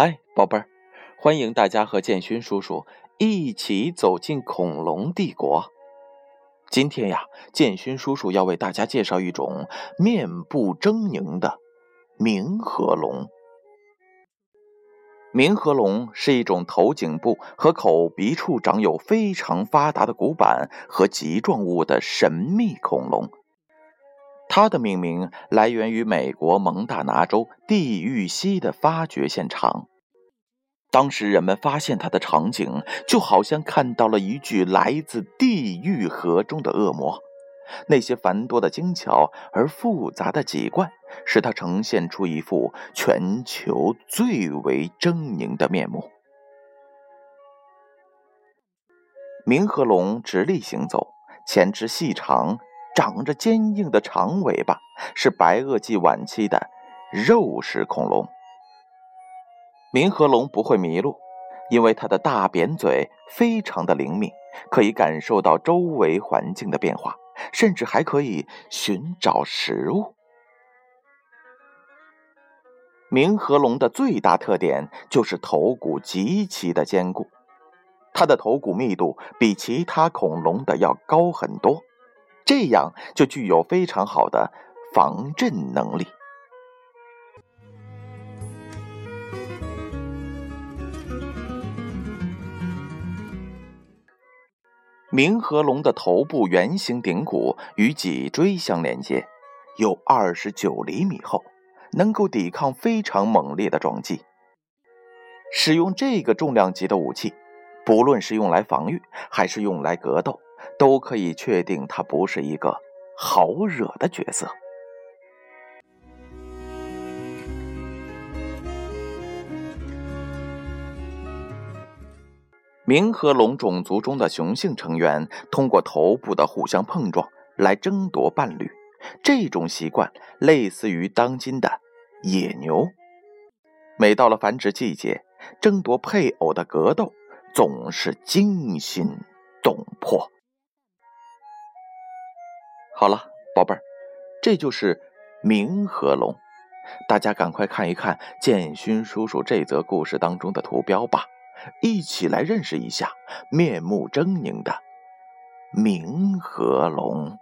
嗨，宝贝儿，欢迎大家和建勋叔叔一起走进恐龙帝国。今天呀，建勋叔叔要为大家介绍一种面部狰狞的冥河龙。冥河龙是一种头颈部和口鼻处长有非常发达的骨板和棘状物的神秘恐龙。它的命名来源于美国蒙大拿州地狱溪的发掘现场。当时人们发现它的场景，就好像看到了一具来自地狱河中的恶魔。那些繁多的精巧而复杂的脊冠，使它呈现出一副全球最为狰狞的面目。冥河龙直立行走，前肢细长。长着坚硬的长尾巴，是白垩纪晚期的肉食恐龙。冥河龙不会迷路，因为它的大扁嘴非常的灵敏，可以感受到周围环境的变化，甚至还可以寻找食物。冥河龙的最大特点就是头骨极其的坚固，它的头骨密度比其他恐龙的要高很多。这样就具有非常好的防震能力。冥河龙的头部圆形顶骨与脊椎相连接，有二十九厘米厚，能够抵抗非常猛烈的撞击。使用这个重量级的武器，不论是用来防御还是用来格斗。都可以确定，他不是一个好惹的角色。冥河龙种族中的雄性成员通过头部的互相碰撞来争夺伴侣，这种习惯类似于当今的野牛。每到了繁殖季节，争夺配偶的格斗总是惊心动魄。好了，宝贝儿，这就是冥河龙。大家赶快看一看建勋叔叔这则故事当中的图标吧，一起来认识一下面目狰狞的冥河龙。